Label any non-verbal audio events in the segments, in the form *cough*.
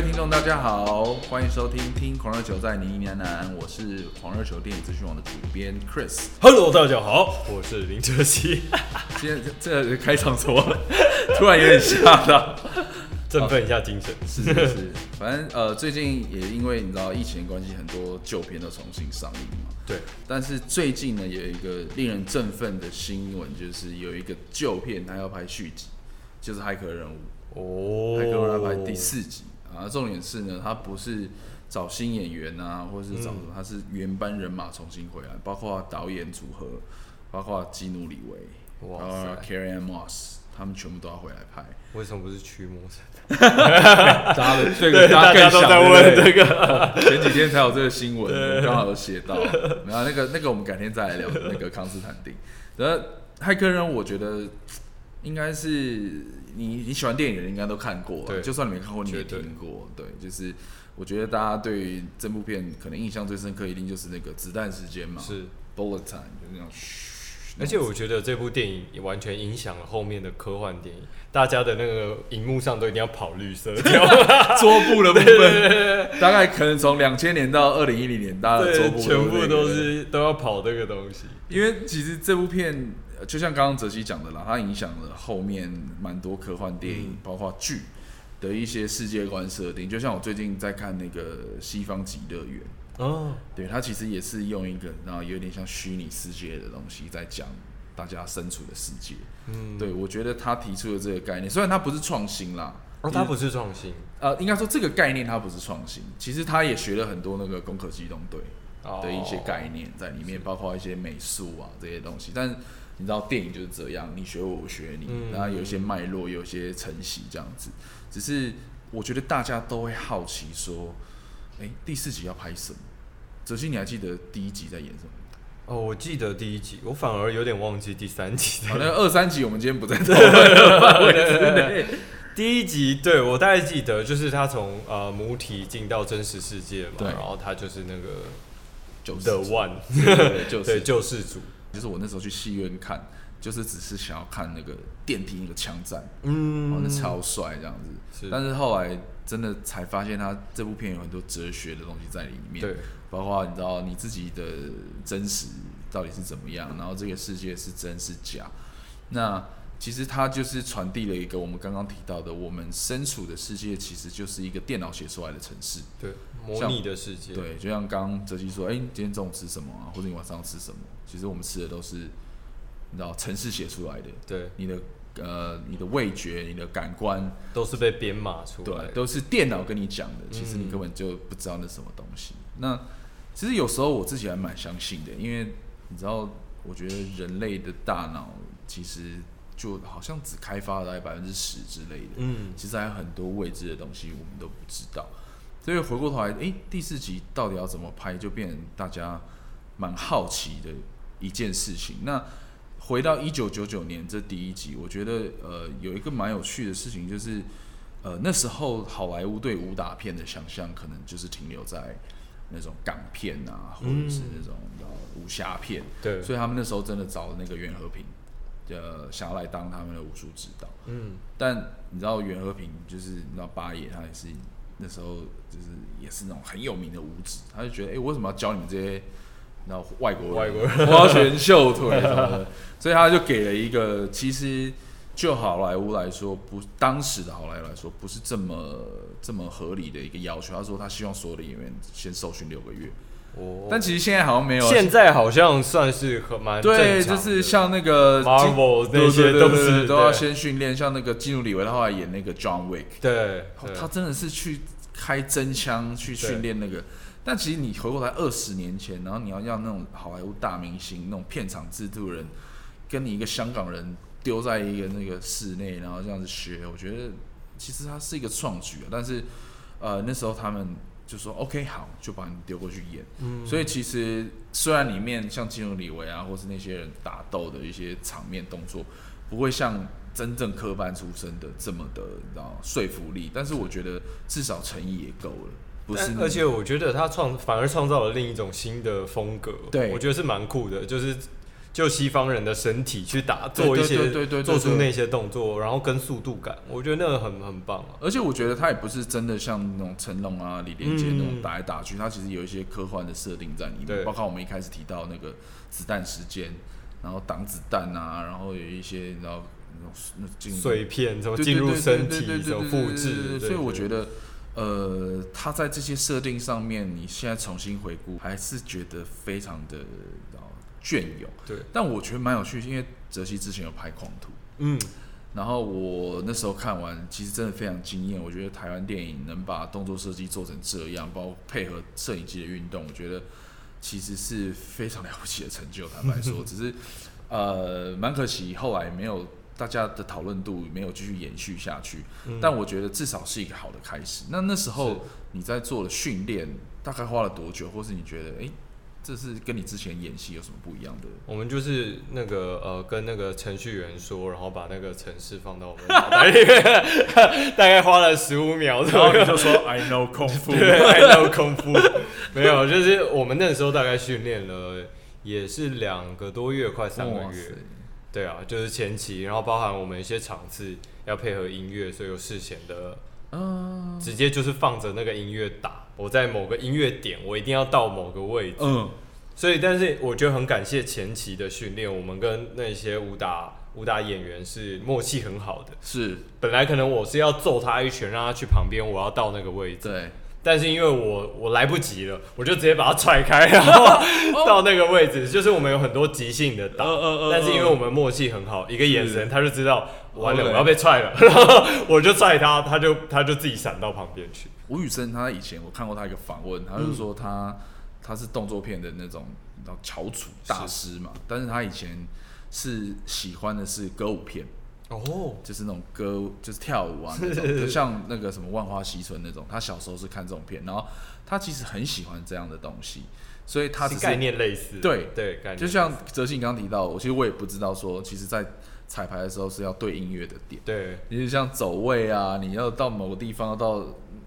位听众，大家好，欢迎收听《听狂热球在呢喃喃》，我是狂热球电影资讯网的主编 Chris。Hello，大家好，我是林哲熙。*laughs* 今天这个开场怎么突然有点吓到？*laughs* 振奋一下精神。*laughs* 是是是，反正呃，最近也因为你知道疫情的关系，很多旧片都重新上映嘛。对。但是最近呢，有一个令人振奋的新闻，就是有一个旧片它要拍续集，就是《骇客任务》。哦。骇客任务要拍第四集。啊，重点是呢，他不是找新演员啊，或者是找什么，他是原班人马重新回来，包括导演组合，包括基努里维，哇，Carrie-Anne Moss，他们全部都要回来拍。为什么不是驱魔神？*laughs* 大家的这个大家都在问这个，*laughs* 前几天才有这个新闻，刚好有写到。然后那个那个我们改天再来聊那个康斯坦丁。然后骇客任务，我觉得应该是。你你喜欢电影的人应该都看过，对，就算你没看过你也听过，对，就是我觉得大家对于这部片可能印象最深刻，一定就是那个子弹时间嘛，是。Bullet time，就那种。嘘。而且我觉得这部电影也完全影响了后面的科幻电影，大家的那个荧幕上都一定要跑绿色，*laughs* 桌布的部分，大概可能从两千年到二零一零年，大家的桌布全部都是都要跑这个东西，因为其实这部片。就像刚刚泽西讲的啦，它影响了后面蛮多科幻电影，嗯、包括剧的一些世界观设定。就像我最近在看那个《西方极乐园》哦，对，它其实也是用一个然后有点像虚拟世界的东西在讲大家身处的世界。嗯，对，我觉得他提出的这个概念，虽然它不是创新啦，哦，它不是创新，呃，应该说这个概念它不是创新，其实他也学了很多那个《攻壳机动队》的一些概念在里面，哦、包括一些美术啊这些东西，但。你知道电影就是这样，你学我，我学你，嗯、然后有一些脉络，有一些承袭这样子。只是我觉得大家都会好奇说，哎、欸，第四集要拍什么？泽熙，你还记得第一集在演什么？哦，我记得第一集，我反而有点忘记第三集。好，那二三集我们今天不在讨论范围之内。第一集，对，我大概记得，就是他从呃母体进到真实世界嘛，然后他就是那个 The One，*laughs* 对，救世主。就是我那时候去戏院看，就是只是想要看那个电梯那个枪战，嗯，哦，那超帅这样子。是，但是后来真的才发现，他这部片有很多哲学的东西在里面，对，包括你知道你自己的真实到底是怎么样，然后这个世界是真是假。那其实它就是传递了一个我们刚刚提到的，我们身处的世界其实就是一个电脑写出来的城市，对，模拟的世界。对，就像刚刚哲熹说，哎、欸，你今天中午吃什么啊？或者你晚上要吃什么？其实我们吃的都是，你知道，城市写出来的。对，你的呃，你的味觉、你的感官都是被编码出来的，对，都是电脑跟你讲的。其实你根本就不知道那什么东西。嗯、那其实有时候我自己还蛮相信的，因为你知道，我觉得人类的大脑其实就好像只开发了大概百分之十之类的。嗯，其实还有很多未知的东西我们都不知道。所以回过头来，诶、欸，第四集到底要怎么拍，就变成大家蛮好奇的。一件事情，那回到一九九九年这第一集，我觉得呃有一个蛮有趣的事情，就是呃那时候好莱坞对武打片的想象，可能就是停留在那种港片啊，或者是那种武侠片。对，所以他们那时候真的找了那个袁和平，呃，想要来当他们的武术指导。嗯，但你知道袁和平就是你知道八爷，他也是那时候就是也是那种很有名的武指，他就觉得哎、欸，我为什么要教你们这些？然后外国人，外国人，花拳绣腿什么的，*laughs* 所以他就给了一个，其实就好莱坞来说，不，当时的好莱坞来说，不是这么这么合理的一个要求。他说他希望所有的演员先受训六个月，哦，但其实现在好像没有，现在好像算是很蛮对，就是像那个 Marvel 那些都是都要先训练，像那个基努里维他后来演那个 John Wick，对，他真的是去开真枪去训练那个。但其实你回过来二十年前，然后你要让那种好莱坞大明星、那种片场制度人，跟你一个香港人丢在一个那个室内，然后这样子学，我觉得其实它是一个创举啊。但是呃那时候他们就说 OK 好，就把你丢过去演。嗯。所以其实虽然里面像金融李维啊，或是那些人打斗的一些场面动作，不会像真正科班出身的这么的，你知道说服力，但是我觉得至少诚意也够了。不是而且我觉得他创反而创造了另一种新的风格，对，我觉得是蛮酷的。就是就西方人的身体去打做一些做出那些动作，然后跟速度感，我觉得那个很很棒啊。而且我觉得他也不是真的像那种成龙啊、李连杰那种打来打去，他其实有一些科幻的设定在里面，包括我们一开始提到那个子弹时间，然后挡子弹啊，然后有一些然后那种碎片怎么进入身体怎么复制，所以我觉得呃，他在这些设定上面，你现在重新回顾，还是觉得非常的。隽永，对，但我觉得蛮有趣，因为泽西之前有拍《狂徒》，嗯，然后我那时候看完，其实真的非常惊艳。我觉得台湾电影能把动作设计做成这样，包括配合摄影机的运动，我觉得其实是非常了不起的成就。坦白说，*laughs* 只是呃，蛮可惜后来没有大家的讨论度没有继续延续下去。嗯，但我觉得至少是一个好的开始。那那时候你在做的训练大概花了多久，或是你觉得哎？诶这是跟你之前演戏有什么不一样的？我们就是那个呃，跟那个程序员说，然后把那个程式放到我们脑袋里面，*laughs* 大概花了十五秒，然后你就说 I know 功夫，I know 功夫，没有，就是我们那时候大概训练了也是两个多月，快三个月。对啊，就是前期，然后包含我们一些场次要配合音乐，所以有事前的。嗯，直接就是放着那个音乐打，我在某个音乐点，我一定要到某个位置。嗯，所以但是我觉得很感谢前期的训练，我们跟那些武打武打演员是默契很好的。是，本来可能我是要揍他一拳，让他去旁边，我要到那个位置。对。但是因为我我来不及了，我就直接把他踹开，*laughs* 然后到那个位置。就是我们有很多即兴的打，但是因为我们默契很好，一个眼神他就知道完了我要被踹了，然后我就踹他，他就他就自己闪到旁边去。吴宇森他以前我看过他一个访问，他就说他他是动作片的那种翘楚大师嘛，但是他以前是喜欢的是歌舞片。哦，oh. 就是那种歌，就是跳舞啊，*laughs* 那种，就像那个什么《万花嬉春》那种。他小时候是看这种片，然后他其实很喜欢这样的东西，所以他只是，概念类似。对对，概念就像哲信刚刚提到，我其实我也不知道说，其实，在彩排的时候是要对音乐的点。对，你就像走位啊，你要到某个地方，要到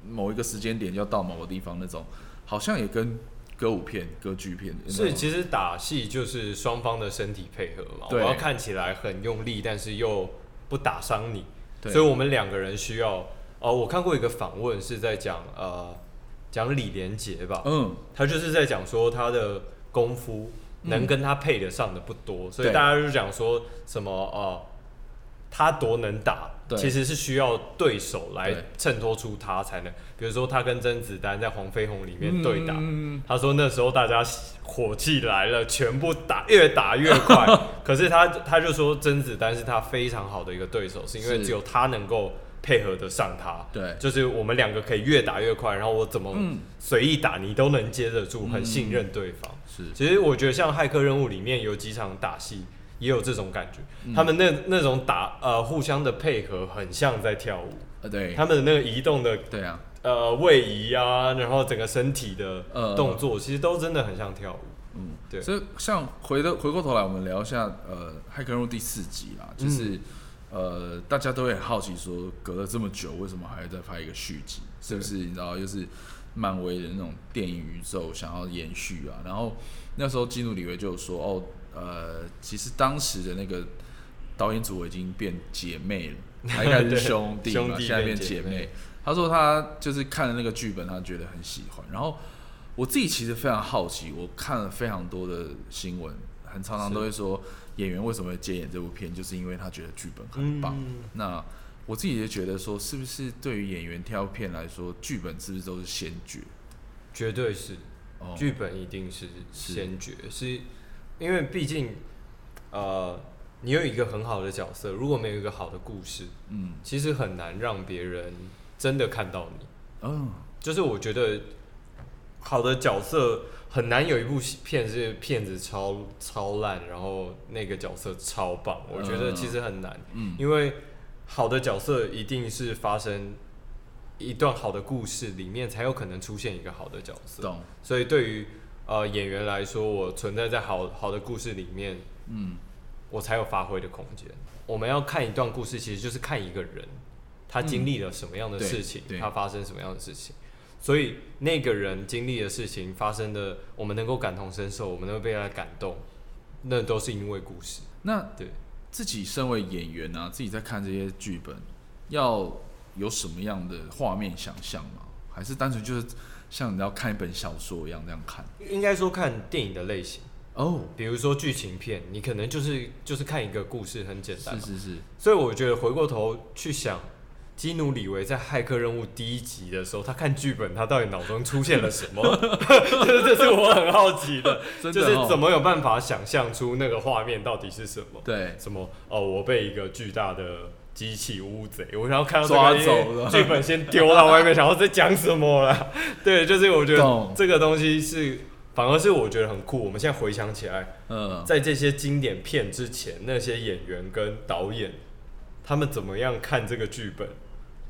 某一个时间点，就要到某个地方那种，好像也跟歌舞片、歌剧片是。其实打戏就是双方的身体配合嘛，对我要看起来很用力，但是又。不打伤你，所以我们两个人需要。哦，我看过一个访问，是在讲呃，讲李连杰吧。嗯，他就是在讲说他的功夫能跟他配得上的不多，嗯、所以大家就讲说什么哦、呃，他多能打。其实是需要对手来衬托出他才能，比如说他跟甄子丹在《黄飞鸿》里面对打，他说那时候大家火气来了，全部打越打越快，*laughs* 可是他他就说甄子丹是他非常好的一个对手，是因为只有他能够配合得上他，对，就是我们两个可以越打越快，然后我怎么随意打你都能接得住，很信任对方。是，其实我觉得像《骇客任务》里面有几场打戏。也有这种感觉，嗯、他们那那种打呃互相的配合很像在跳舞，呃对，他们的那个移动的对啊。呃位移啊，然后整个身体的动作，呃、其实都真的很像跳舞，嗯。对。所以像回的回过头来，我们聊一下呃《骇客任务》第四集啦，就是、嗯、呃大家都会很好奇说，隔了这么久，为什么还要再拍一个续集？是不是你知道又是漫威的那种电影宇宙想要延续啊？然后那时候基努里维就有说哦。呃，其实当时的那个导演组已经变姐妹了，还开始是 *laughs* 兄弟嘛，现在变姐妹。他说他就是看了那个剧本，他觉得很喜欢。然后我自己其实非常好奇，我看了非常多的新闻，很常常都会说演员为什么会接演这部片，就是因为他觉得剧本很棒。嗯、那我自己就觉得说，是不是对于演员挑片来说，剧本是不是都是先决？绝对是，剧、哦、本一定是先决是。是因为毕竟，呃，你有一个很好的角色，如果没有一个好的故事，嗯，其实很难让别人真的看到你。嗯，就是我觉得好的角色很难有一部片是片子超超烂，然后那个角色超棒。我觉得其实很难，嗯，因为好的角色一定是发生一段好的故事里面才有可能出现一个好的角色。懂。所以对于呃，演员来说，我存在在好好的故事里面，嗯，我才有发挥的空间。我们要看一段故事，其实就是看一个人，他经历了什么样的事情，嗯、他发生什么样的事情。所以那个人经历的事情发生的，我们能够感同身受，我们能够被他感动，那都是因为故事。那对自己身为演员啊，自己在看这些剧本，要有什么样的画面想象吗？还是单纯就是像你要看一本小说一样那样看？应该说看电影的类型哦，oh, 比如说剧情片，你可能就是就是看一个故事很简单，是是是。所以我觉得回过头去想。基努李维在《骇客任务》第一集的时候，他看剧本，他到底脑中出现了什么？*laughs* 这是我很好奇的，的哦、就是怎么有办法想象出那个画面到底是什么？对，什么？哦，我被一个巨大的机器乌贼，我想要看到抓走了，剧本先丢到外面，想要在讲什么了？*laughs* 对，就是我觉得这个东西是，反而是我觉得很酷。我们现在回想起来，嗯，在这些经典片之前，那些演员跟导演。他们怎么样看这个剧本？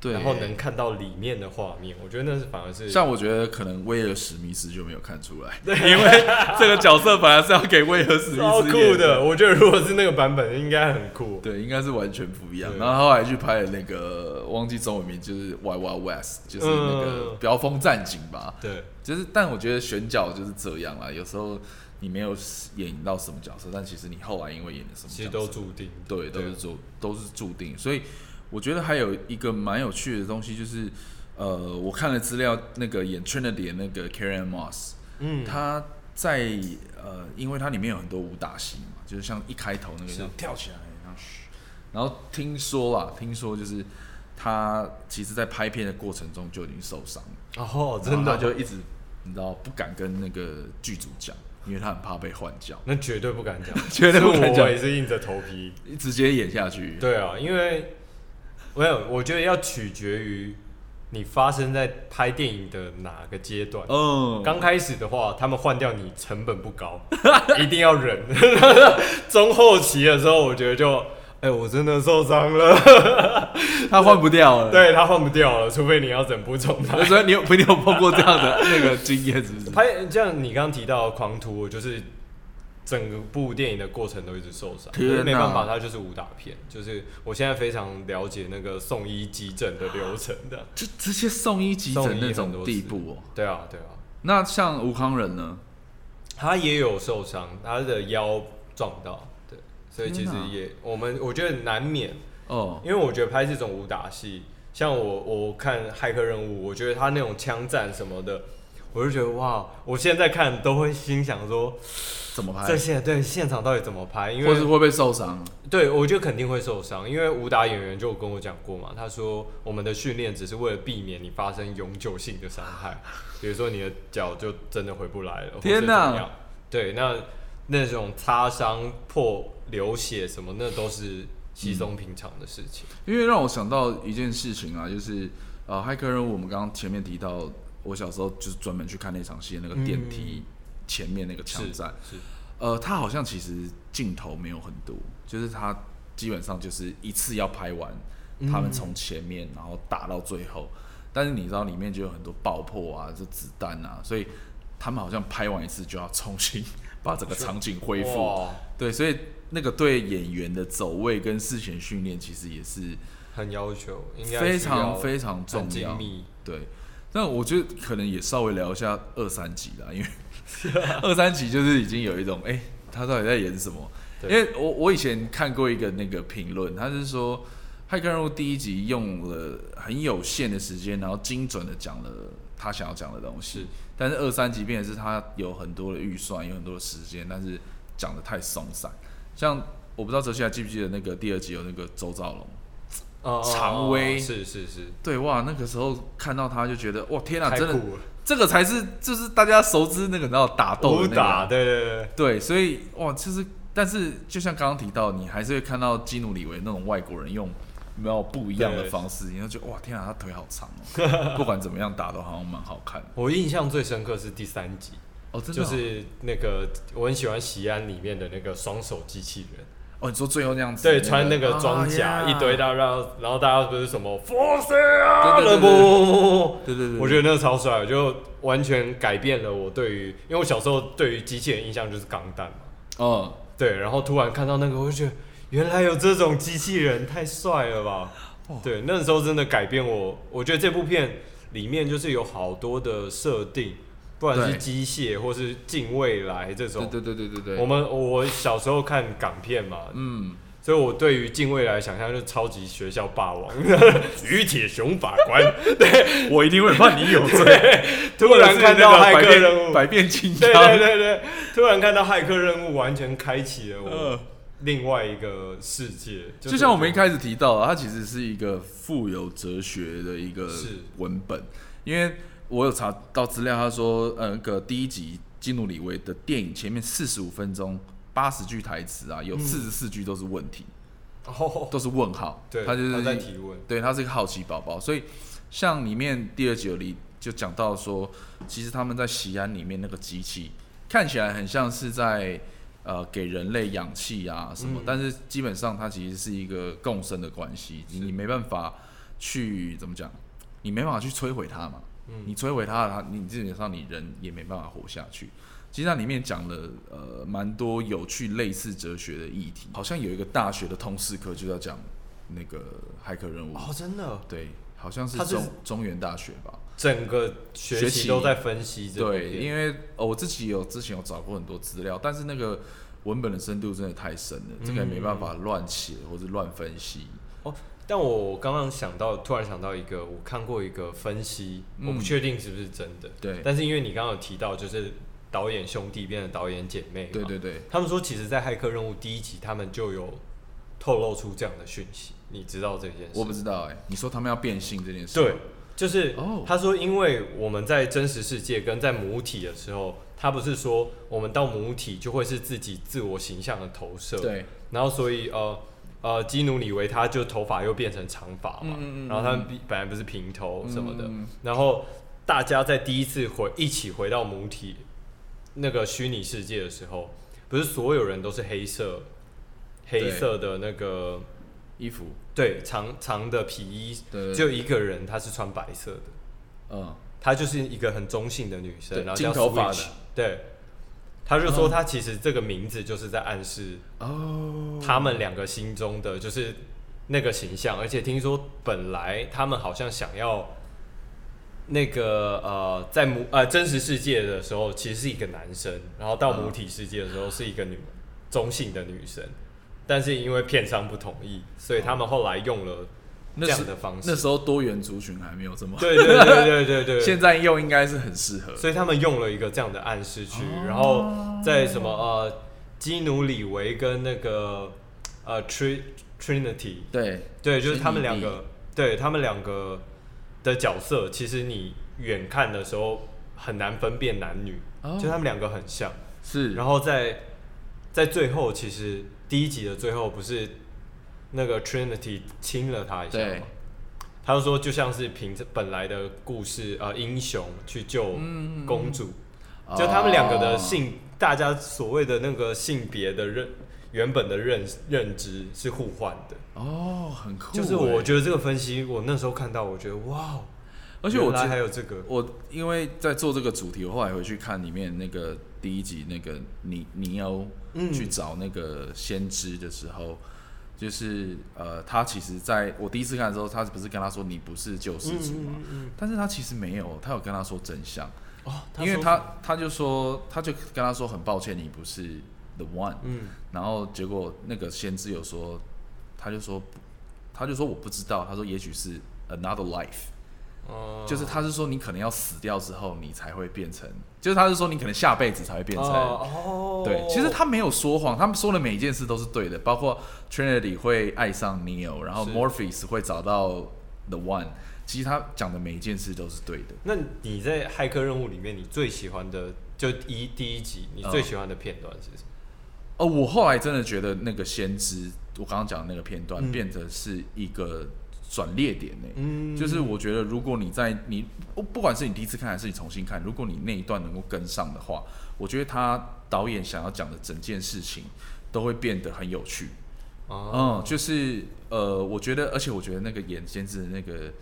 对，然后能看到里面的画面，我觉得那是反而是像我觉得可能威尔史密斯就没有看出来，对，*laughs* 因为这个角色本来是要给威尔史密斯超酷的。我觉得如果是那个版本，应该很酷。对，应该是完全不一样。然后后来去拍了那个忘记中文名，就是 Wild Wild West，就是那个飙风战警吧。对，就是但我觉得选角就是这样啦，有时候。你没有演到什么角色，但其实你后来因为演了什么角色，其实都注定，对，都是注都是注定。所以我觉得还有一个蛮有趣的东西，就是呃，我看了资料，那个演 Trinity 的那个 Carrie-Anne Moss，嗯，他在呃，因为它里面有很多武打戏嘛，就是像一开头那个这样。跳起来，然后然后听说啊，听说就是他其实在拍片的过程中就已经受伤了，哦，真的，就一直你知道不敢跟那个剧组讲。因为他很怕被换角，那绝对不敢讲，*laughs* 绝对不敢讲，我也是硬着头皮。*laughs* 直接演下去。对啊，因为没有，我觉得要取决于你发生在拍电影的哪个阶段。嗯，刚开始的话，他们换掉你成本不高，*laughs* 一定要忍。*laughs* 中后期的时候，我觉得就。哎、欸，我真的受伤了，*laughs* 他换不掉了。对，他换不掉了，除非你要整部重拍。所以你有你有碰过这样的那个经验，是不是？拍像你刚刚提到的《狂徒》，就是整个部电影的过程都一直受伤，哪没办法，它就是武打片。就是我现在非常了解那个送医急诊的流程的，就直接送医急诊那种地步哦。对啊，对啊。那像吴康仁呢？他也有受伤，他的腰撞到。对所以其实也，我们我觉得难免哦，因为我觉得拍这种武打戏，像我我看《骇客任务》，我觉得他那种枪战什么的，我就觉得哇，我现在看都会心想说，怎么拍？这些对现场到底怎么拍？因为或是会不会受伤？对，我觉得肯定会受伤，因为武打演员就跟我讲过嘛，他说我们的训练只是为了避免你发生永久性的伤害，比如说你的脚就真的回不来了，天哪！对，那那种擦伤破。流血什么，那都是稀松平常的事情。嗯、因为让我想到一件事情啊，就是呃，骇客任务，我们刚刚前面提到，我小时候就是专门去看那场戏，那个电梯前面那个枪战，呃，他好像其实镜头没有很多，就是他基本上就是一次要拍完，他们从前面然后打到最后，嗯、但是你知道里面就有很多爆破啊，这子弹啊，所以他们好像拍完一次就要重新把整个场景恢复，对，所以。那个对演员的走位跟事前训练其实也是很要求，非常非常重要。对，那我觉得可能也稍微聊一下二三集啦，因为 *laughs* 二三集就是已经有一种哎、欸，他到底在演什么？对。因为我我以前看过一个那个评论，他是说《骇客任务》第一集用了很有限的时间，然后精准的讲了他想要讲的东西，是。但是二三集变的是他有很多的预算，有很多的时间，但是讲的太松散。像我不知道哲熙还记不记得那个第二集有那个周兆龙，哦，常威是是是，对哇，那个时候看到他就觉得哇天啊，真的，这个才是就是大家熟知那个然后打斗的那个，打对对对对，所以哇，就是但是就像刚刚提到，你还是会看到基努里维那种外国人用没有不一样的方式，然后就哇天啊，他腿好长哦，*laughs* 不管怎么样打都好像蛮好看的。我印象最深刻是第三集。哦，真的就是那个我很喜欢《喜安》里面的那个双手机器人。哦，你说最后那样子，对，穿那个装甲一堆，大家然后然后大家不是什么 Force 啊，对对对对，我觉得那个超帅，就完全改变了我对于，因为我小时候对于机器人印象就是钢弹嘛。哦，对，然后突然看到那个，我就觉得原来有这种机器人，太帅了吧？对，那时候真的改变我，我觉得这部片里面就是有好多的设定。不管是机械或是近未来这种。对对对对对对。我们我小时候看港片嘛，嗯。所以，我对于近未来想象就是超级学校霸王，*laughs* 于铁雄法官，*laughs* 对我一定会判你有罪。突然看到骇客任务，百变金刚，对对对对，突然看到骇客任务，完全开启了我另外一个世界。就像我们一开始提到的，它其实是一个富有哲学的一个文本，因为我有查到资料，他说，呃，那个第一集基努李维的电影前面四十五分钟。八十句台词啊，有四十四句都是问题，嗯、都是问号。对，他就是他在提问。对，他是一个好奇宝宝。所以，像里面第二集里就讲到说，其实他们在西安里面那个机器看起来很像是在呃给人类氧气啊什么，嗯、但是基本上它其实是一个共生的关系，你没办法去怎么讲，你没办法去摧毁它嘛。嗯、你摧毁它，它你基本上你人也没办法活下去。其实它里面讲了呃蛮多有趣类似哲学的议题，好像有一个大学的通识课就要讲那个骇客任务哦，真的对，好像是中是中原大学吧，整个学期都在分析这。对，因为、哦、我自己有之前有找过很多资料，但是那个文本的深度真的太深了，嗯、这个也没办法乱写或者乱分析哦。但我刚刚想到，突然想到一个，我看过一个分析，嗯、我不确定是不是真的，对，但是因为你刚刚有提到，就是。导演兄弟变成导演姐妹，对对对，他们说其实，在《骇客任务》第一集，他们就有透露出这样的讯息，你知道这件事？我不知道哎、欸，你说他们要变性这件事？对，就是他说，因为我们在真实世界跟在母体的时候，他不是说我们到母体就会是自己自我形象的投射，对，然后所以呃呃，基努里维他就头发又变成长发嘛，嗯嗯然后他们本来不是平头什么的，嗯、然后大家在第一次回一起回到母体。那个虚拟世界的时候，不是所有人都是黑色，黑色的那个衣服，对，长长的皮衣，只有一个人他是穿白色的，嗯，她就是一个很中性的女生，然后叫金头发的，对，他就说他其实这个名字就是在暗示哦，他们两个心中的就是那个形象，而且听说本来他们好像想要。那个呃，在母呃真实世界的时候，其实是一个男生，然后到母体世界的时候是一个女中性的女生，但是因为片商不同意，所以他们后来用了这样的方式。那时候多元族群还没有这么对对对对对对对，*laughs* 现在用应该是很适合，所以他们用了一个这样的暗示去，然后在什么呃基努里维跟那个呃 Tr Trinity 对对，就是他们两个，对他们两个。的角色，其实你远看的时候很难分辨男女，哦、就他们两个很像。是，然后在在最后，其实第一集的最后不是那个 Trinity 亲了他一下他就说就像是凭着本来的故事，呃，英雄去救公主，嗯、就他们两个的性，哦、大家所谓的那个性别的认原本的认认知是互换的。哦，很酷。就是我觉得这个分析，我那时候看到，我觉得哇，而且我原来还有这个。我因为在做这个主题，我后来回去看里面那个第一集，那个尼尼欧去找那个先知的时候，嗯、就是呃，他其实在我第一次看的时候，他不是跟他说你不是救世主嘛？嗯嗯嗯、但是他其实没有，他有跟他说真相。哦，因为他他就说，他就跟他说很抱歉，你不是 the one。嗯，然后结果那个先知有说。他就说，他就说我不知道。他说也许是 another life，、uh, 就是他是说你可能要死掉之后，你才会变成，就是他是说你可能下辈子才会变成。Uh, oh. 对，其实他没有说谎，他们说的每一件事都是对的，包括 Trinity 会爱上 Neo，然后 Morpheus 会找到 The One，其实他讲的每一件事都是对的。那你在骇客任务里面，你最喜欢的就一第一集，你最喜欢的片段是什么？哦，我后来真的觉得那个先知。我刚刚讲的那个片段，变得是一个转捩点呢。嗯，就是我觉得，如果你在你不不管是你第一次看还是你重新看，如果你那一段能够跟上的话，我觉得他导演想要讲的整件事情都会变得很有趣。哦，嗯，就是呃，我觉得，而且我觉得那个演监制的那个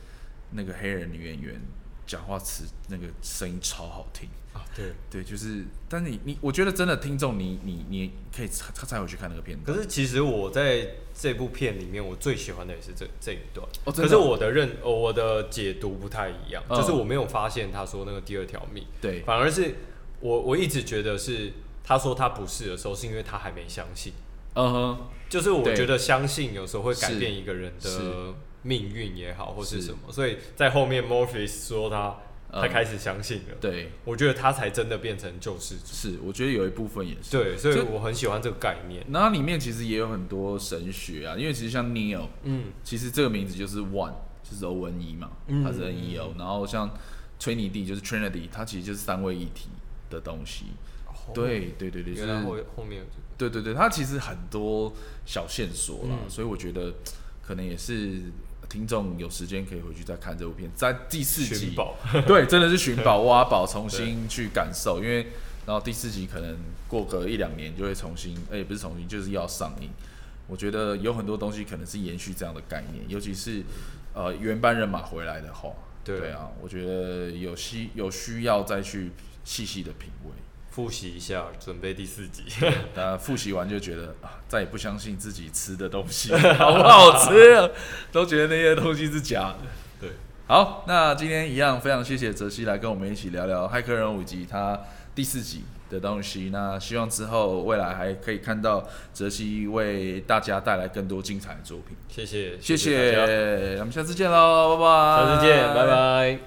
那个黑人女演员讲话词那个声音超好听。啊，对。对，就是，但你你，我觉得真的听众，你你你可以他才回去看那个片段。可是其实我在这部片里面，我最喜欢的也是这这一段。哦，可是我的认我的解读不太一样，嗯，就是我没有发现他说那个第二条命，对，反而是我我一直觉得是他说他不是的时候，是因为他还没相信。嗯哼，就是我觉得相信有时候会改变一个人的。命运也好，或是什么，所以在后面 Morpheus 说他他开始相信了，嗯、对，我觉得他才真的变成救世主。是，我觉得有一部分也是。对，所以我很喜欢这个概念。那它里面其实也有很多神学啊，因为其实像 Neo，嗯，其实这个名字就是 One，就是 O N E 嘛，它是 N E O，、嗯、然后像崔尼蒂就是 Trinity，它其实就是三位一体的东西。哦、对对对对，原来后后面有这个。对对对，它其实很多小线索啦，嗯、所以我觉得可能也是。听众有时间可以回去再看这部片，在第四集，宝 *laughs* 对，真的是寻宝挖宝，重新去感受。因为然后第四集可能过个一两年就会重新，哎、欸，不是重新，就是要上映。我觉得有很多东西可能是延续这样的概念，尤其是呃原班人马回来的话，对啊，我觉得有需有需要再去细细的品味。复习一下，准备第四集。*laughs* 大家复习完就觉得啊，再也不相信自己吃的东西 *laughs* 好不好吃，啊，都觉得那些东西是假的。对，好，那今天一样，非常谢谢泽西来跟我们一起聊聊《骇客任务》以及他第四集的东西。那希望之后未来还可以看到泽西为大家带来更多精彩的作品。谢谢，谢谢，我们下次见喽，拜拜。下次见，拜拜。